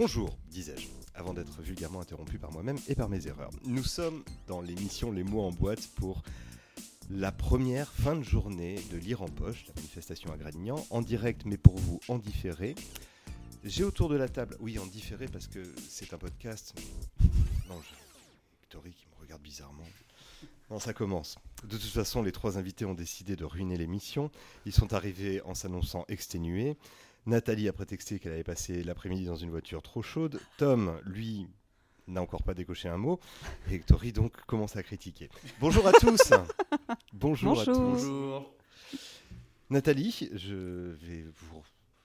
Bonjour, disais-je, avant d'être vulgairement interrompu par moi-même et par mes erreurs. Nous sommes dans l'émission Les mots en boîte pour la première fin de journée de Lire en poche, la manifestation à Gradignan, en direct mais pour vous en différé. J'ai autour de la table, oui en différé parce que c'est un podcast. Non, je... Victory qui me regarde bizarrement. Non, ça commence. De toute façon, les trois invités ont décidé de ruiner l'émission. Ils sont arrivés en s'annonçant exténués. Nathalie a prétexté qu'elle avait passé l'après-midi dans une voiture trop chaude. Tom, lui, n'a encore pas décoché un mot. Et Victory, donc, commence à critiquer. Bonjour à tous Bonjour, à tous Bonjour. Nathalie, je vais vous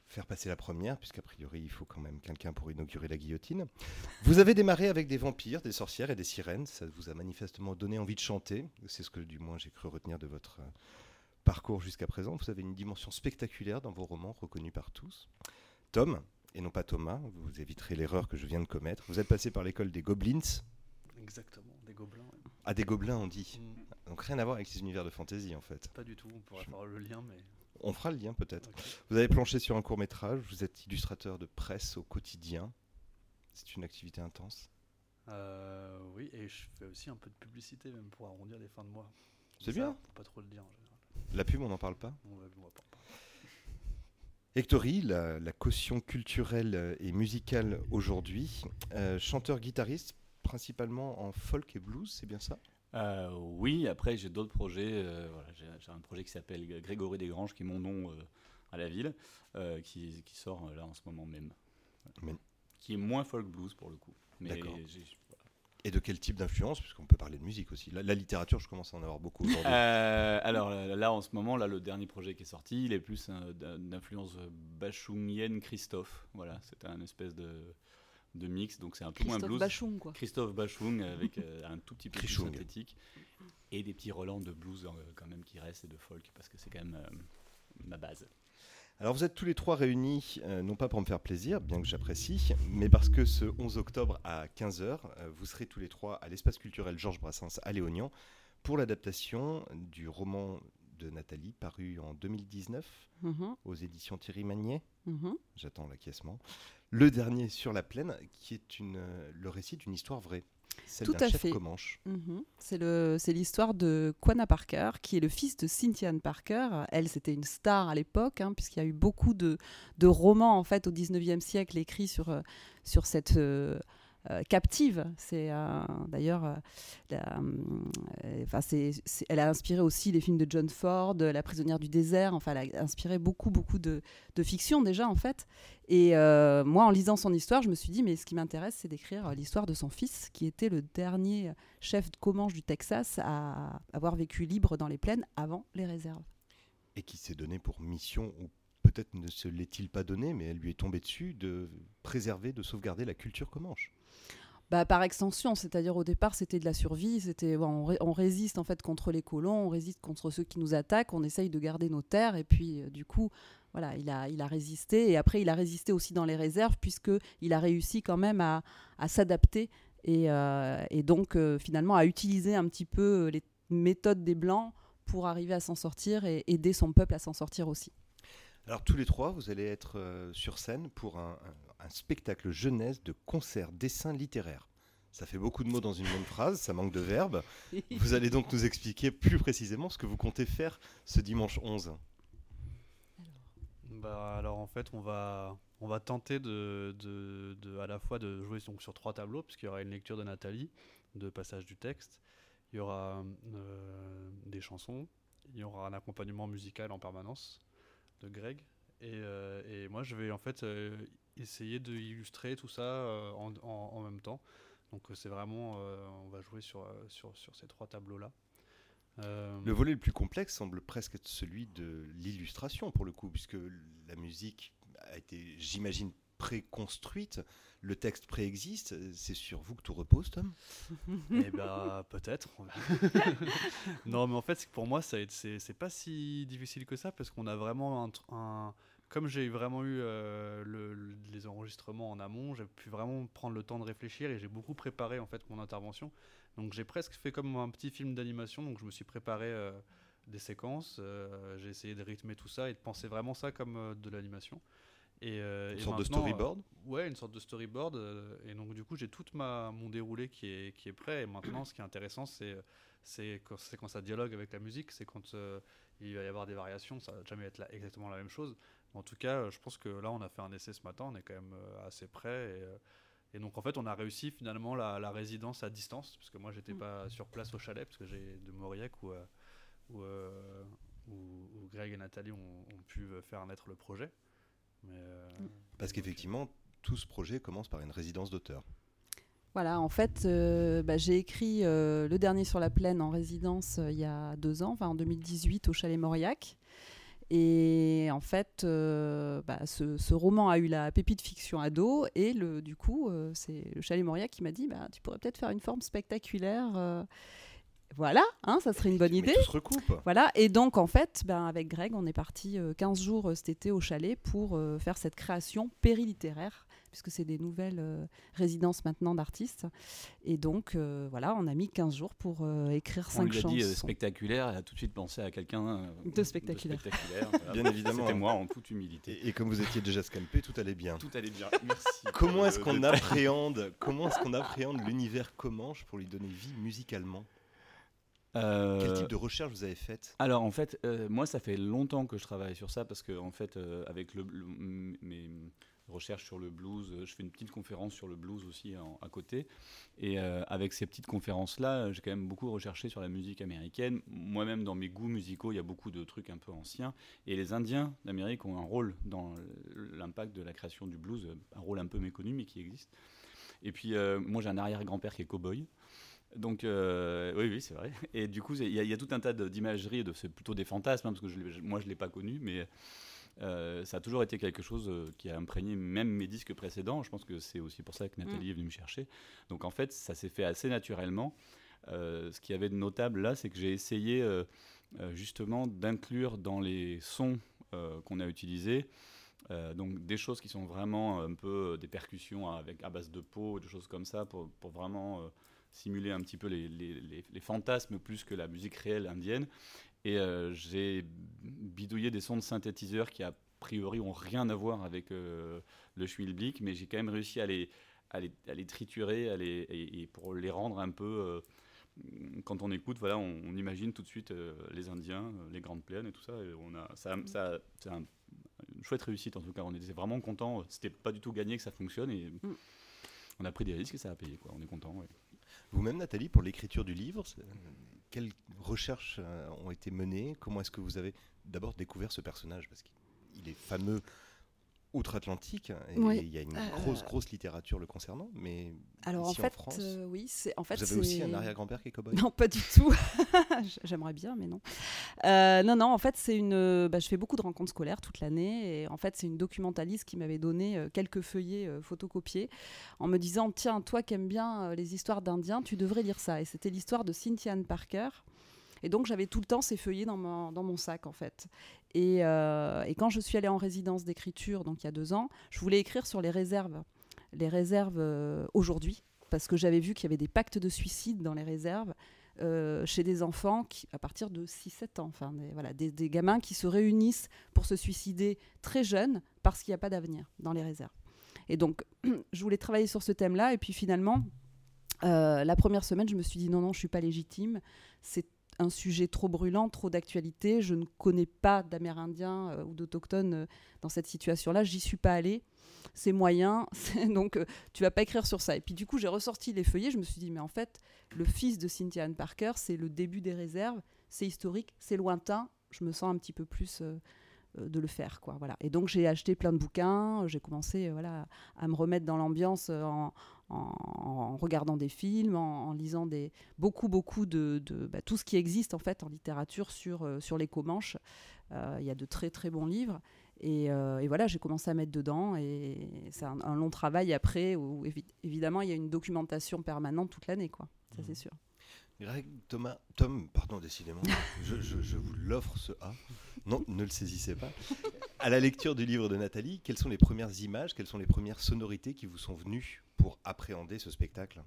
faire passer la première, puisqu'a priori, il faut quand même quelqu'un pour inaugurer la guillotine. Vous avez démarré avec des vampires, des sorcières et des sirènes. Ça vous a manifestement donné envie de chanter. C'est ce que, du moins, j'ai cru retenir de votre euh, parcours jusqu'à présent. Vous avez une dimension spectaculaire dans vos romans, reconnus par tous. Tom, et non pas Thomas, vous éviterez l'erreur que je viens de commettre. Vous êtes passé par l'école des Goblins. Exactement, des gobelins. ouais. Ah, des gobelins, on dit. Mm, Donc rien à voir avec ces univers de fantasy, en fait. Pas du tout, on pourrait Je- faire le lien, mais. On fera le lien, peut-être. Vous avez planché sur un court métrage, vous êtes illustrateur de presse au quotidien. C'est une activité intense. Euh, oui, et je fais aussi un peu de publicité, même pour arrondir les fins de mois. C'est bien. Faut pas trop le dire général. La pub, on n'en parle pas. On pas. Hectory, la, la caution culturelle et musicale aujourd'hui, euh, chanteur-guitariste, principalement en folk et blues, c'est bien ça? Euh, oui, après j'ai d'autres projets. euh, voilà, j'ai j'ai un projet qui s'appelle Grégory Desgranges, qui est mon nom euh, à la ville, euh, qui, qui sort euh, là en ce moment même. Mais- Qui est moins folk blues pour le coup. Mais D'accord. j'ai- voilà. Et de quel type d'influence Puisqu'on peut parler de musique aussi. La, la littérature, je commence à en avoir beaucoup aujourd'hui. Euh, alors là, là, en ce moment, là le dernier projet qui est sorti, il est plus euh, d'influence euh, bachungienne Christophe. Voilà, c'est un espèce de, de mix, donc c'est un peu moins Christophe blues. Bachung, quoi. Christophe Bachung avec euh, un tout petit peu plus Krichung. synthétique et des petits relents de blues euh, quand même qui restent et de folk parce que c'est quand même euh, ma base. Alors vous êtes tous les trois réunis, euh, non pas pour me faire plaisir, bien que j'apprécie, mais parce que ce 11 octobre à 15h, vous serez tous les trois à l'espace culturel Georges Brassens à Léognan pour l'adaptation du roman de Nathalie paru en 2019 Mhm, aux éditions Thierry Magnier. mhm. J'attends l'acquiescement. Le dernier sur la plaine, qui est une, euh, le récit d'une histoire vraie, celle Tout à chef fait. Comanche. Mhm. C'est le- c'est l'histoire de Quanah Parker, qui est le fils de Cynthia Ann Parker. Elle, c'était une star à l'époque, hein, puisqu'il y a eu beaucoup de, de romans en fait au 19e siècle écrits sur, euh, sur cette euh, captive. C'est euh, d'ailleurs, euh, euh, enfin, elle a inspiré aussi les films de John Ford, La prisonnière du désert. Enfin, elle a inspiré beaucoup, beaucoup de, de fiction déjà en fait. Et euh, moi, en lisant son histoire, je me suis dit, mais ce qui m'intéresse, c'est d'écrire euh, l'histoire de son fils, qui était le dernier chef de Comanche du Texas à avoir vécu libre dans les plaines avant les réserves. et qui s'est donné pour mission, ou peut-être ne se l'est-il pas donné, mais elle lui est tombée dessus, de préserver, de sauvegarder la culture comanche. Bah, par extension, c'est-à-dire au départ, c'était de la survie, c'était on, ré- on résiste en fait contre les colons, on résiste contre ceux qui nous attaquent, on essaye de garder nos terres, et puis euh, du coup, voilà, il a, il a résisté, et après il a résisté aussi dans les réserves, puisque il a réussi quand même à, à s'adapter et, euh, et donc euh, finalement à utiliser un petit peu les méthodes des blancs pour arriver à s'en sortir et aider son peuple à s'en sortir aussi. Alors tous les trois, vous allez être sur scène pour un, un- spectacle jeunesse de concert dessin littéraire. Ça fait beaucoup de mots dans une même phrase, ça manque de verbes. Vous allez donc nous expliquer plus précisément ce que vous comptez faire ce dimanche 11. Bah, alors en fait, on va, on va tenter de, à la fois de jouer sur trois tableaux, puisqu'il y aura une lecture de Nathalie, de passage du texte, il y aura euh, des chansons, il y aura un accompagnement musical en permanence de Greg, et, euh, moi je vais en fait euh, essayer d'illustrer tout ça euh, en, en- en même temps. Donc euh, c'est vraiment, euh, on va jouer sur, sur, sur ces trois tableaux-là. Euh, Le volet le plus complexe semble presque être celui de l'illustration pour le coup, puisque la musique a été, j'imagine, préconstruite, le texte préexiste. C'est sur vous que tout repose, Tom? Eh ben, peut-être. non, mais en fait, pour moi, c'est c'est pas si difficile que ça parce qu'on a vraiment un, un- comme j'ai vraiment eu euh, le- le- les enregistrements en amont, j'ai pu vraiment prendre le temps de réfléchir et j'ai beaucoup préparé en fait mon intervention. Donc j'ai presque fait comme un petit film d'animation. Donc je me suis préparé euh, des séquences, euh, j'ai essayé de rythmer tout ça et de penser vraiment ça comme de l'animation. Et, Une et sorte de storyboard Ouais, une sorte de storyboard. et donc, du coup, j'ai tout ma, mon déroulé qui est, qui est prêt. Et maintenant, ce qui est intéressant, c'est c'est quand, ça dialogue avec la musique. C'est quand euh, il va y avoir des variations. Ça va jamais être la- exactement la même chose. En tout cas, euh, je pense que là, on a fait un essai ce matin. On est quand même euh, assez. Et, euh, et donc, en fait, on a réussi finalement la, la résidence à distance. Parce que moi, j'étais Mm. pas sur place au chalet. Parce que j'ai de Mauriac où, où, où- où Greg et Nathalie ont, ont pu faire naître le projet. Mais, euh, Parce qu'effectivement, tout ce projet commence par une résidence d'auteur. Voilà, en fait, euh, bah, j'ai écrit euh, Le dernier sur la plaine en résidence euh, il y a deux ans, enfin en 2018 au Chalet Mauriac. Et en fait, euh, bah, ce, ce roman a eu la pépite fiction ado. Et le, du coup, euh, c'est le Chalet Mauriac qui m'a dit bah, Tu pourrais peut-être faire une forme spectaculaire. euh. Voilà, hein, ça serait une bonne Mais idée. tout se recoupe. Voilà, et donc en fait, ben, avec Greg, on est parti euh, 15 jours cet été au chalet pour faire cette création périlittéraire, puisque c'est des nouvelles euh, résidences maintenant d'artistes. Et donc euh, voilà, on a mis 15 jours pour euh, écrire On 5 lui a chansons. dit euh, spectaculaire, elle a tout de suite pensé à quelqu'un euh, De spectaculaire. spectaculaire, voilà. Bien évidemment. C'était moi en toute humilité. Et, et comme vous étiez déjà scampé, tout allait bien. Tout allait bien. Merci. Comment est-ce qu'on de- appréhende, comment est-ce qu'on appréhende l'univers Comanche pour lui donner vie musicalement Euh, Quel type de recherche vous avez faite Alors en fait, euh, moi ça fait longtemps que je travaille sur ça parce que en fait, euh, avec le, mes recherches sur le blues, euh, je fais une petite conférence sur le blues aussi à côté. Et euh, avec ces petites conférences-là, j'ai quand même beaucoup recherché sur la musique américaine. Moi-même, dans mes goûts musicaux, il y a beaucoup de trucs un peu anciens. Et les Indiens d'Amérique ont un rôle dans l'impact de la création du blues, un rôle un peu méconnu mais qui existe. Et puis euh, moi j'ai un arrière-grand-père qui est cow-boy. Donc, euh, oui, oui, c'est vrai. Et du coup, il y, a- tout un tas d'imageries, de, c'est plutôt des fantasmes, hein, parce que moi, je ne l'ai pas connu, mais euh, ça a toujours été quelque chose euh, qui a imprégné même mes disques précédents. Je pense que c'est aussi pour ça que Nathalie est venue me chercher. Donc, en fait, ça s'est fait assez naturellement. Euh, ce qu'il y avait de notable là, c'est que j'ai essayé euh, justement d'inclure dans les sons qu'on a utilisés euh, donc des choses qui sont vraiment un peu des percussions avec à base de peau, des choses comme ça, pour, pour vraiment euh, simuler un petit peu les, les- les- les fantasmes plus que la musique réelle indienne. Et euh, j'ai bidouillé des sons de synthétiseurs qui a priori ont rien à voir avec euh, le schmilblick, mais j'ai quand même réussi à les, à les, à les triturer à les, et, et pour les rendre un peu... euh, quand on écoute, voilà, on, on imagine tout de suite euh, les Indiens, euh, les grandes plaines et tout ça. Et on a, ça, ça- c'est un- une chouette réussite en tout cas. On était vraiment content. C'était pas du tout gagné que ça fonctionne et Mm. on a pris des risques et ça a payé. Quoi. On est content. ouais. Vous-même, Nathalie, pour l'écriture du livre, recherches euh, ont été menées Comment est-ce que vous avez d'abord découvert ce personnage? Parce qu'il est fameux outre-Atlantique et Oui. il y a une Euh, grosse, grosse littérature le concernant. Mais Alors en ici fait, France, euh, oui, c'est en fait vous avez aussi un arrière-grand-père qui est cow-boy? Non, pas du tout. J'aimerais bien, mais non. Euh, non, non, en fait, c'est une. bah, je fais beaucoup de rencontres scolaires toute l'année. Et en fait, c'est une documentaliste qui m'avait donné quelques feuillets photocopiés en me disant Tiens, toi qui aimes bien les histoires d'Indiens, tu devrais lire ça. Et c'était l'histoire de Cynthia Ann Parker. Et donc, j'avais tout le temps ces feuillets dans mon, sac, en fait. Et, euh, et quand je suis allée en résidence d'écriture, donc il y a deux ans, je voulais écrire sur les réserves. Les réserves euh, aujourd'hui, parce que j'avais vu qu'il y avait des pactes de suicide dans les réserves euh, chez des enfants qui, à partir de 6-7 ans, enfin des, voilà, des, gamins qui se réunissent pour se suicider très jeunes parce qu'il n'y a pas d'avenir dans les réserves. Et donc, je voulais travailler sur ce thème-là, et puis finalement, la première semaine, je me suis dit non, non, je suis pas légitime, c'est un sujet trop brûlant, trop d'actualité, je ne connais pas d'Amérindiens euh, ou d'Autochtones euh, dans cette situation-là, j'y suis pas allée, c'est moyen, donc euh, tu vas pas écrire sur ça. Et puis du coup, j'ai ressorti les feuillets, je me suis dit, mais en fait, le fils de Cynthia Ann Parker, c'est le début des réserves, c'est historique, c'est lointain, je me sens un petit peu plus euh, de le faire. Quoi, voilà. Et donc j'ai acheté plein de bouquins, j'ai commencé euh, voilà, à me remettre dans l'ambiance euh, en, en- en regardant des films, en, en lisant des, beaucoup, beaucoup de, de bah, tout ce qui existe en fait en littérature sur, euh, sur les Comanches. Euh, Il y a de très très bons livres. Et, euh, et voilà, j'ai commencé à mettre dedans. Et c'est un, un long travail après où évi- évidemment il y a une documentation permanente toute l'année. quoi. Ça c'est sûr. Greg, Thomas, Tom, pardon, décidément, je, vous l'offre ce A. Non, ne le saisissez pas. À la lecture du livre de Nathalie, quelles sont les premières images, quelles sont les premières sonorités qui vous sont venues pour appréhender ce spectacle?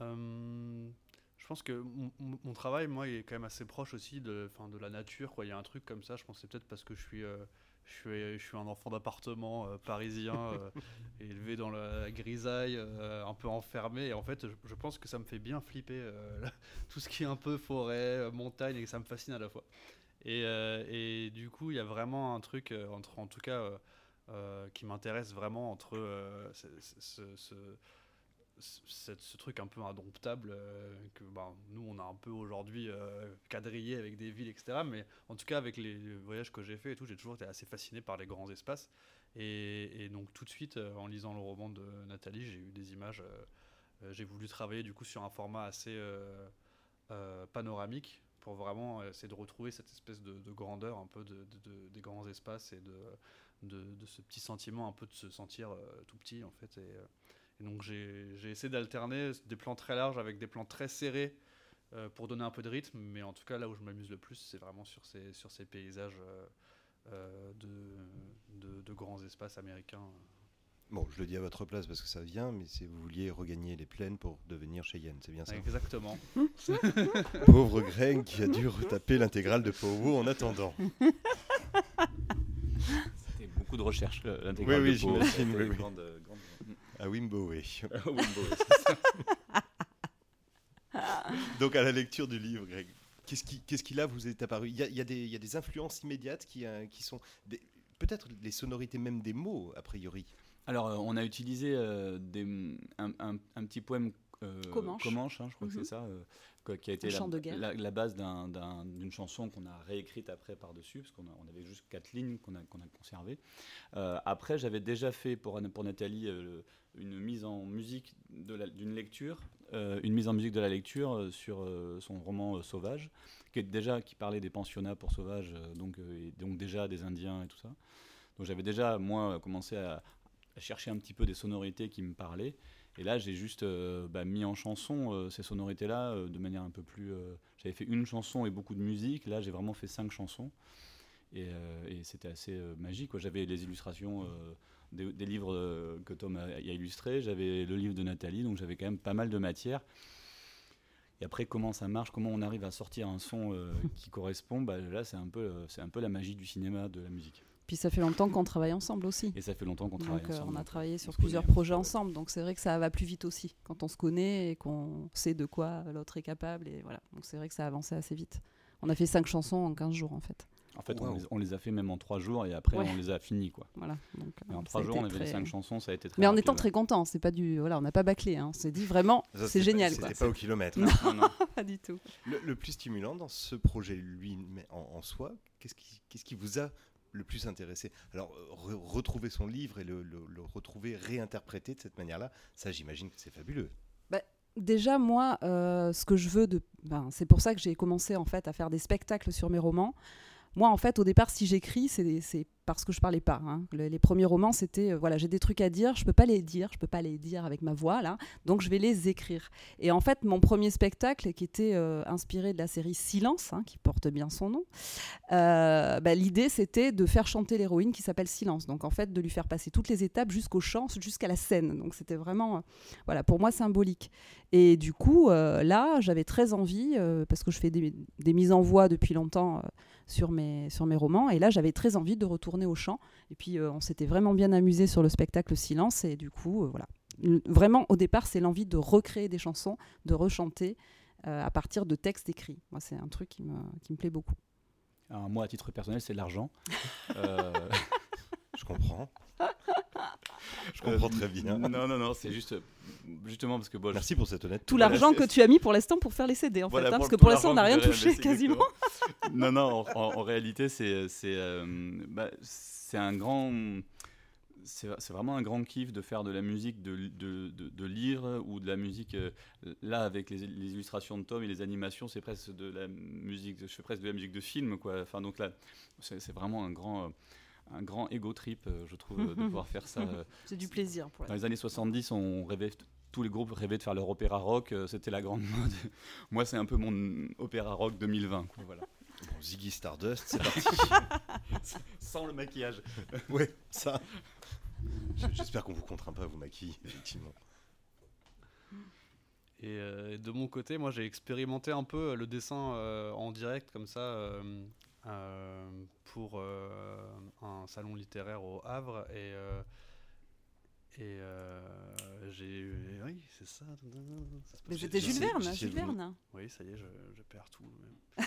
Euh, je pense que mon, travail, moi, est quand même assez proche aussi de, enfin, de la nature. Il y a un truc comme ça, je pense que c'est peut-être parce que je suis, euh, je suis, je suis un enfant d'appartement euh, parisien, euh, élevé dans la grisaille, euh, un peu enfermé. Et en fait, je, je pense que ça me fait bien flipper tout ce qui est un peu forêt, montagne, et que ça me fascine à la fois. Et, et du coup, il y a vraiment un truc, entre, en tout cas, qui m'intéresse vraiment entre ce, ce- ce- ce- truc un peu indomptable euh, que ben, nous on a un peu aujourd'hui euh, quadrillé avec des villes etc mais en tout cas avec les voyages que j'ai fait et tout j'ai toujours été assez fasciné par les grands espaces. Et, donc tout de suite euh, en lisant le roman de Nathalie j'ai eu des images j'ai voulu travailler du coup sur un format assez panoramique pour vraiment essayer de retrouver cette espèce de, de grandeur un peu de, de- de- des grands espaces et de, ce petit sentiment un peu de se sentir tout petit en fait et donc j'ai j'ai essayé d'alterner des plans très larges avec des plans très serrés euh, pour donner un peu de rythme, mais en tout cas là où je m'amuse le plus, c'est vraiment sur ces, sur ces paysages euh, euh, de, de, de grands espaces américains. Bon, je le dis à votre place parce que ça vient, mais si vous vouliez regagner les plaines pour devenir Cheyenne, c'est bien ça Exactement. Pauvre Greg qui a dû retaper l'intégrale de Powo en attendant. C'était beaucoup de recherches, euh, l'intégrale Oui, oui, de c'était oui, oui. grande, À Wimbowe. Wimbo, c'est ça. Donc à la lecture du livre, Greg, qu'est-ce qui, qu'est-ce qui là vous est apparu? Il y, a, il y a des, il y a des influences immédiates qui, euh, qui sont peut-être les sonorités même des mots a priori. Alors, euh, on a utilisé euh, des- un, un- un petit poème euh, Comanche. hein, je crois que Mhm. c'est ça, euh, quoi, qui a été la, chant de guerre. la- la base d'un- d'un- d'une chanson qu'on a réécrite après par-dessus, parce qu'on on avait juste quatre lignes qu'on a, qu'on a conservées. Euh, après, j'avais déjà fait pour, pour Nathalie euh, une mise en musique d'une lecture, euh, une mise en musique de la lecture euh, sur euh, son roman Sauvage, qui, est déjà, qui parlait des pensionnats pour sauvages, donc, et donc déjà des Indiens et tout ça. Donc j'avais déjà, moi, commencé à, chercher un petit peu des sonorités qui me parlaient. Et là, j'ai juste bah, mis en chanson ces sonorités-là euh, de manière un peu plus. J'avais fait une chanson et beaucoup de musique. Là, j'ai vraiment fait cinq chansons. Et, euh, et c'était assez euh, magique. J'avais les illustrations euh, des, des livres que Tom a, a illustrés. J'avais le livre de Nathalie. Donc j'avais quand même pas mal de matière. Et après, comment ça marche Comment on arrive à sortir un son euh, qui correspond bah, Là, c'est un, peu, euh, c'est un peu la magie du cinéma, de la musique. Puis ça fait longtemps qu'on travaille ensemble aussi. Et ça fait longtemps qu'on travaille euh, ensemble. on a travaillé sur plusieurs projets ensemble, donc c'est vrai que ça va plus vite aussi quand on se connaît et qu'on sait de quoi l'autre est capable et voilà. Donc c'est vrai que ça a avancé assez vite. On a fait cinq chansons en 15 jours en fait. En fait, on les, on les a fait même en trois jours et après Ouais. on les a finis quoi. Voilà. Donc, Et euh, en ça trois a jours, on avait les très- cinq chansons, ça a été très. Mais en étant ouais. très content, c'est pas du voilà, on n'a pas bâclé. Hein. On s'est dit vraiment, c'est génial quoi. C'était pas au kilomètre. Non, non, non. Pas du tout. Le, le plus stimulant dans ce projet lui en, en soi, qu'est-ce qui, qu'est-ce qui vous a le plus intéressé? Alors euh, re- retrouver son livre et le, le- le retrouver réinterprété de cette manière-là, ça j'imagine que c'est fabuleux. Déjà, moi, euh, ce que je veux, de, ben, c'est pour ça que j'ai commencé en fait à faire des spectacles sur mes romans. Moi, en fait, au départ, si j'écris, c'est parce que je parlais pas. hein. Le- les premiers romans, c'était euh, voilà, j'ai des trucs à dire, je peux pas les dire, je peux pas les dire avec ma voix là, donc je vais les écrire. Et en fait, mon premier spectacle, qui était euh, inspiré de la série Silence, hein, qui porte bien son nom, euh, bah, l'idée c'était de faire chanter l'héroïne qui s'appelle Silence. Donc en fait, de lui faire passer toutes les étapes jusqu'au chant, jusqu'à la scène. Donc c'était vraiment, voilà, pour moi symbolique. Et du coup, là, j'avais très envie, parce que je fais des, des mises en voix depuis longtemps sur, mes, sur mes romans, et là, j'avais très envie de retourner au chant. Et puis, euh, on s'était vraiment bien amusé sur le spectacle Silence, et du coup, euh, voilà. Vraiment, au départ, c'est l'envie de recréer des chansons, de rechanter euh, à partir de textes écrits. Moi, c'est un truc qui me, qui me plaît beaucoup. Alors, moi, à titre personnel, c'est l'argent. Euh, Je comprends. Je comprends très bien. Non, non, non, c'est juste justement parce que bon, je- Merci pour cette honnêteté. Tout l'argent que tu as mis pour l'instant pour faire les CD, en Voilà, fait. hein, parce que pour l'instant, on n'a rien touché quasiment. non, non, en, en- en réalité, c'est c'est euh, bah, c'est un grand. C'est vraiment un grand kiff de faire de la musique, de, de, de- de lire ou de la musique. euh, là, avec les, les illustrations de Tom et les animations, c'est presque de la musique. Je fais presque de la musique de film, quoi. Enfin, donc là, c'est c'est vraiment un grand, euh, un grand ego trip, euh, je trouve, euh, de pouvoir faire ça. euh, C'est du plaisir. Pour dans les années 70, on rêvait, tous les groupes rêvaient de faire leur opéra rock, c'était la grande mode. Moi, c'est un peu mon opéra rock 2020. quoi, voilà. Bon, Ziggy Stardust, c'est parti. Sans le maquillage. ouais, ça. J'espère qu'on vous contraint pas à vous maquiller, effectivement. Et euh, de mon côté, moi j'ai expérimenté un peu le dessin euh, en direct comme ça euh, pour euh, un salon littéraire au Havre et euh, et euh, j'ai oui c'est ça. Mais je Jules Verne, Jules Verne. Oui, ça y est, je, je perds tout.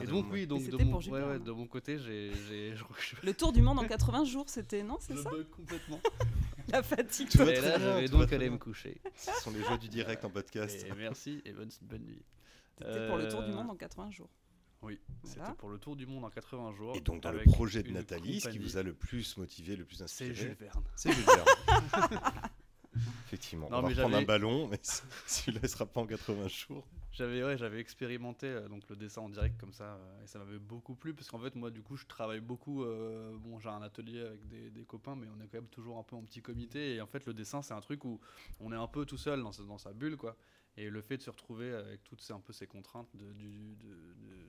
Et donc oui, donc de mon, pour Jules ouais, ouais, Verne. de mon côté, j'ai Le tour du monde en 80 jours, c'était non, c'est ça complètement. La fatigue. Tout Et là, bien, je vais tout va donc bien. me coucher. Ce sont les joies du direct en podcast. Et merci et bonne, bonne nuit. C'était pour le tour du Euh, monde en 80 jours. Oui, Voilà. c'était pour le tour du monde en 80 jours. Et donc dans le projet de Nathalie, ce qui vous a le plus motivé, le plus C'est inspiré, Jules Verne. c'est Jules Verne. Effectivement, Non, on va mais reprendre un ballon, mais celui-là ne sera pas en 80 jours. J'avais ouais, j'avais expérimenté euh, donc le dessin en direct comme ça euh, et ça m'avait beaucoup plu parce qu'en fait moi du coup je travaille beaucoup euh, bon j'ai un atelier avec des, des copains mais on est quand même toujours un peu en petit comité et en fait le dessin c'est un truc où on est un peu tout seul dans, sa- dans sa bulle quoi et le fait de se retrouver avec toutes ces un peu ces contraintes de, du- de- de-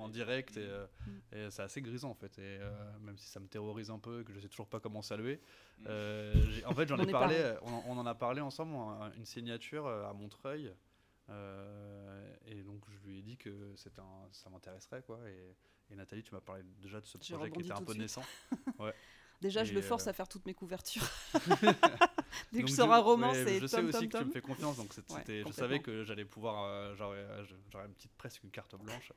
en direct et, euh, Mm. et c'est assez grisant en fait et euh, même si ça me terrorise un peu et que je sais toujours pas comment saluer euh, j'ai- en fait j'en On ai parlé euh, on, en- on en a parlé ensemble un- une signature euh, à Montreuil euh, et donc je lui ai dit que c'était un- ça m'intéresserait quoi. Et, et Nathalie, tu m'as parlé déjà de ce projet qui était un peu de suite. Déjà, je le force euh, à faire toutes mes couvertures. Dès que Donc je sors un roman, ouais, c'est Je sais tom, aussi tom, que tu me fais confiance, donc c'est- Ouais, je savais que j'allais pouvoir, euh, j'aurais euh, j'aurais une petite presque une carte blanche.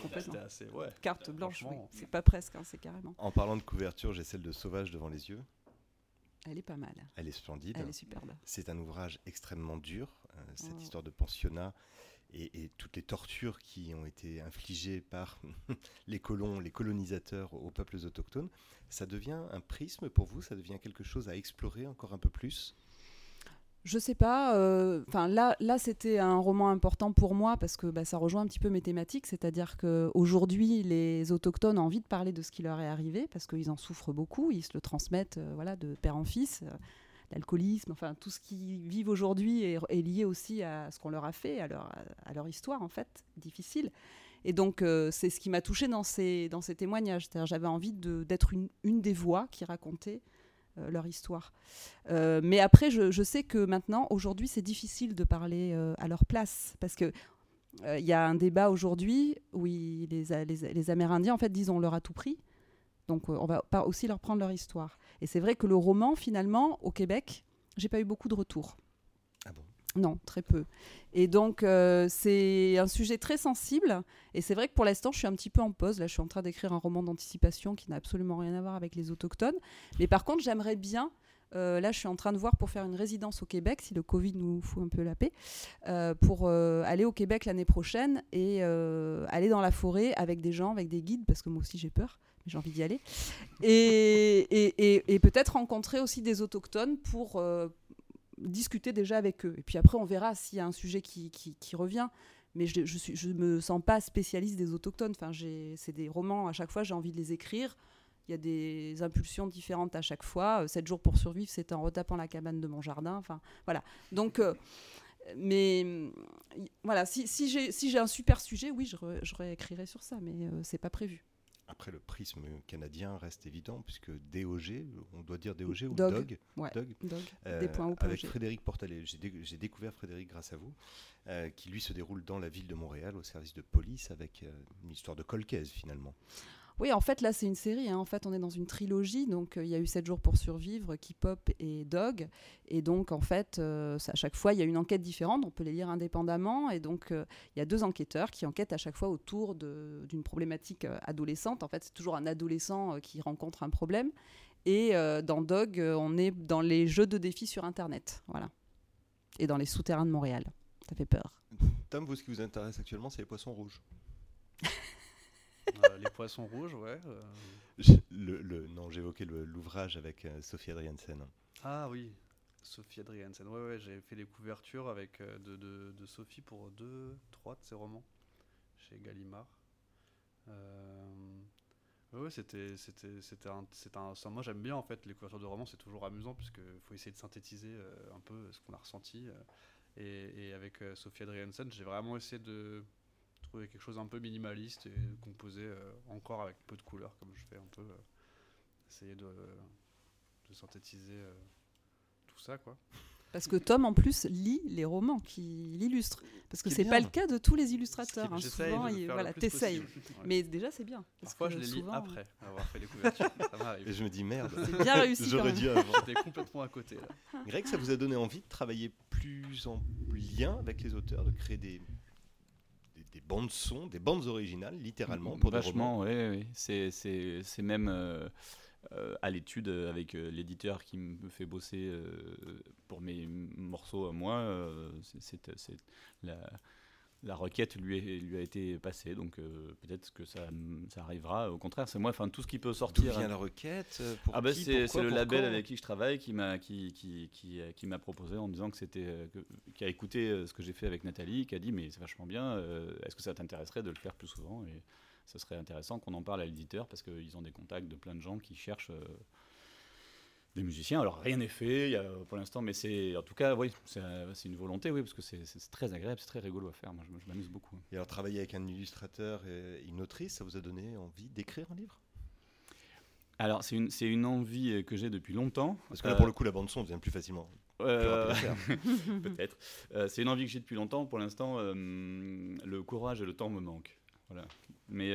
Complètement. C'était assez, ouais. Carte blanche, oui. C'est pas presque, hein, c'est carrément. En parlant de couverture, j'ai celle de Sauvage devant les yeux. Elle est pas mal. Elle est splendide. Elle est superbe. C'est un ouvrage extrêmement dur, euh, cette Oh. histoire de pensionnat et, toutes les tortures qui ont été infligées par les colons, les colonisateurs aux peuples autochtones. Ça devient un prisme pour vous Ça devient quelque chose à explorer encore un peu plus? Je sais pas. euh, Enfin, là, là c'était un roman important pour moi parce que bah, ça rejoint un petit peu mes thématiques. C'est-à-dire qu'aujourd'hui, les autochtones ont envie de parler de ce qui leur est arrivé parce qu'ils en souffrent beaucoup. Ils se le transmettent euh, voilà, de père en fils. L'alcoolisme, enfin, tout ce qu'ils vivent aujourd'hui est, lié aussi à ce qu'on leur a fait, à leur, à leur histoire, en fait, difficile. Et donc, euh, c'est ce qui m'a touchée dans ces, dans ces témoignages. J'avais envie d'être une, une des voix qui racontait euh, leur histoire. Euh, mais après, je, sais que maintenant, aujourd'hui, c'est difficile de parler à leur place. Parce que il y a un débat aujourd'hui où les, les- Amérindiens, en fait, disent on leur a tout pris. Donc, on va pas aussi leur prendre leur histoire. Et c'est vrai que le roman, finalement, au Québec, j'ai pas eu beaucoup de retours. Ah bon? Non, très peu. Et donc, euh, c'est un sujet très sensible. Et c'est vrai que pour l'instant, je suis un petit peu en pause. Là, je suis en train d'écrire un roman d'anticipation qui n'a absolument rien à voir avec les autochtones. Mais par contre, j'aimerais bien. Euh, là, je suis en train de voir pour faire une résidence au Québec, si le Covid nous fout un peu la paix, euh, pour euh, aller au Québec l'année prochaine et aller dans la forêt avec des gens, avec des guides, parce que moi aussi j'ai peur, mais j'ai envie d'y aller. Et, peut-être rencontrer aussi des autochtones pour, discuter déjà avec eux. Et puis après, on verra s'il y a un sujet qui, qui- revient. Mais je ne je me sens pas spécialiste des autochtones. Enfin, c'est des romans, à chaque fois, j'ai envie de les écrire. Il y a des impulsions différentes à chaque fois. Euh, Sept jours pour survivre, c'est en retapant la cabane de mon jardin. Enfin, voilà. Donc, euh, mais euh, voilà, si, si j'ai si un super sujet, oui, je, re- je réécrirai sur ça, mais euh, c'est pas prévu. Après, le prisme canadien reste évident, puisque DOG, on doit dire DOG ou Dog. Dog, Ouais. Dog, Donc, euh, des points avec. Frédéric Portalet. J'ai dé- découvert Frédéric grâce à vous, euh, qui lui se déroule dans la ville de Montréal au service de police avec euh, une histoire de colcaise finalement. Oui, en fait, là, c'est une série. hein. En fait, on est dans une trilogie. Donc, euh, il y a eu 7 jours pour survivre, K-pop et Dog. Et donc, en fait, euh, à chaque fois, il y a une enquête différente. On peut les lire indépendamment. Et donc, euh, il y a deux enquêteurs qui enquêtent à chaque fois autour d'une problématique adolescente. En fait, c'est toujours un adolescent qui rencontre un problème. Et euh, dans Dog, euh, on est dans les jeux de défis sur Internet. Voilà. Et dans les souterrains de Montréal. Ça fait peur. Tom, vous, ce qui vous intéresse actuellement, c'est les poissons rouges. Euh, les poissons rouges, ouais. euh. Je- le, le- non, j'évoquais l'ouvrage avec euh, Sophie Adriansen. Ah oui, Sophie Adriansen. Ouais, ouais, j'ai fait les couvertures avec de, de- de Sophie pour deux, trois de ses romans chez Gallimard. Ouais, ouais, c'était, c'était, c'était un, un, moi j'aime bien en fait les couvertures de romans, c'est toujours amusant puisque faut essayer de synthétiser euh, un peu ce qu'on a ressenti. euh, et, et avec euh, Sophie Adriansen, j'ai vraiment essayé de trouver quelque chose un peu minimaliste et composé euh, encore avec peu de couleurs comme je fais un peu. euh, essayer de, de synthétiser euh, tout ça quoi. Parce que Tom, en plus, lit les romans qui l'illustrent. Parce que c'est est pas le cas de tous les illustrateurs. hein. Souvent, il- voilà, t'essayes. Ouais. Mais déjà, c'est bien. parce Parfois, que je les lis souvent, après avoir fait les couvertures. ça m'arrive. Et je me dis merde. C'est bien réussi J'aurais dû avant. J'étais complètement à côté. Là. Greg, ça vous a donné envie de travailler plus en lien avec les auteurs, de créer des, des, des bandes son, des bandes originales, littéralement, pour des romans Vachement, oui, oui. C'est, même euh, euh, à l'étude avec euh, l'éditeur qui me fait bosser pour mes morceaux à moi. c'est- la, la requête lui, est- lui a été passée, donc euh, peut-être que ça, ça arrivera. Au contraire, c'est moi, enfin tout ce qui peut D'où sortir. vient la requête euh, pour Ah bah c'est, le label avec qui je travaille qui m'a qui, qui, qui, euh, qui m'a proposé en me disant que c'était qui a écouté ce que j'ai fait avec Nathalie qui a dit mais c'est vachement bien euh, est-ce que ça t'intéresserait de le faire plus souvent? Et ce serait intéressant qu'on en parle à l'éditeur parce qu'ils ont des contacts de plein de gens qui cherchent euh, des musiciens alors rien n'est fait il y a, pour l'instant mais c'est en tout cas oui c'est, une volonté oui parce que c'est, très agréable c'est très rigolo à faire moi je, je m'amuse beaucoup Et alors, travailler avec un illustrateur et une autrice, ça vous a donné envie d'écrire un livre? Alors c'est une, envie que j'ai depuis longtemps Parce que là, Euh, pour le coup, la bande-son devient plus facilement. Euh. Peut-être. Euh, c'est une envie que j'ai depuis longtemps. Pour l'instant, euh, le courage et le temps me manquent. Voilà. Mais,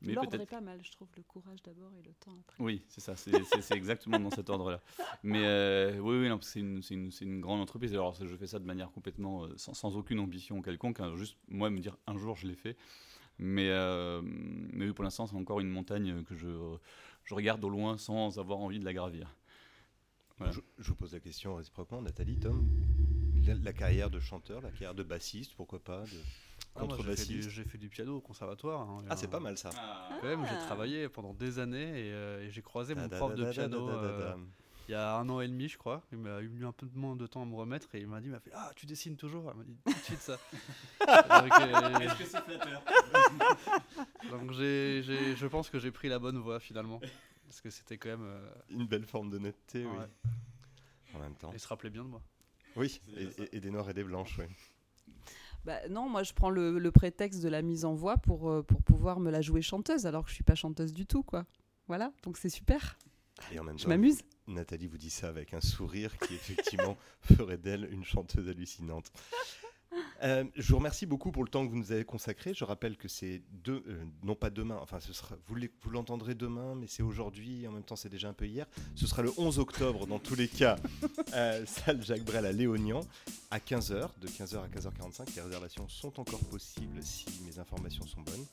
mais L'ordre est peut-être. pas mal, je trouve, le courage d'abord et le temps après. Oui, c'est ça. C'est, c'est- c'est exactement dans cet ordre-là. Mais euh, oui, oui, non, c'est une, c'est une- c'est une grande entreprise. Alors, je fais ça de manière complètement euh, sans, sans aucune ambition quelconque. hein, juste moi me dire un jour je l'ai fait. Mais, euh, mais oui, pour l'instant, c'est encore une montagne que je, je regarde au loin sans avoir envie de la gravir. Voilà. Je, je vous pose la question réciproquement, Nathalie, Tom. La, la carrière de chanteur, la carrière de bassiste, pourquoi pas, de Ah, j'ai, fait du, fait piano au conservatoire. hein. Ah, c'est Euh, pas mal ça. Quand même, j'ai Ah. travaillé pendant des années et, euh, et j'ai croisé mon prof da, de da, da, piano da, da, da, euh, il y a un an et demi, je crois. Il m'a eu un peu moins de temps à me remettre et il m'a dit, il m'a fait Ah, tu dessines toujours? Il m'a dit tout de suite ça. donc, euh, Est-ce que c'est flatteur? Donc j'ai, j'ai- je pense que j'ai pris la bonne voie finalement. Parce que c'était quand même. euh, Une belle forme d'honnêteté, oui. ouais. En même temps. Il se rappelait bien de moi. Oui, et- et des noirs et des blanches, oui. Bah, non, moi je prends le, le prétexte de la mise en voix pour, euh, pour pouvoir me la jouer chanteuse, alors que je suis pas chanteuse du tout, quoi. Voilà, donc c'est super. Et en même Je temps, m'amuse. Nathalie vous dit ça avec un sourire qui effectivement ferait d'elle une chanteuse hallucinante. Euh, je vous remercie beaucoup pour le temps que vous nous avez consacré. Je rappelle que c'est deux, euh, non pas demain, enfin ce sera, vous l'entendrez demain, mais c'est aujourd'hui, en même temps c'est déjà un peu hier. Ce sera le 11 octobre dans tous les cas, euh, salle Jacques Brel à Léognan, à 15h, de 15h à 15h45. Les réservations sont encore possibles si mes informations sont bonnes.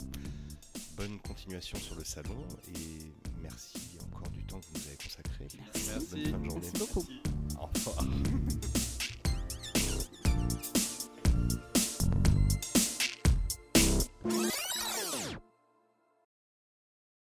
Bonne continuation sur le salon et merci encore du temps que vous nous avez consacré. Merci. Bonne fin de journée. Merci beaucoup. Au revoir.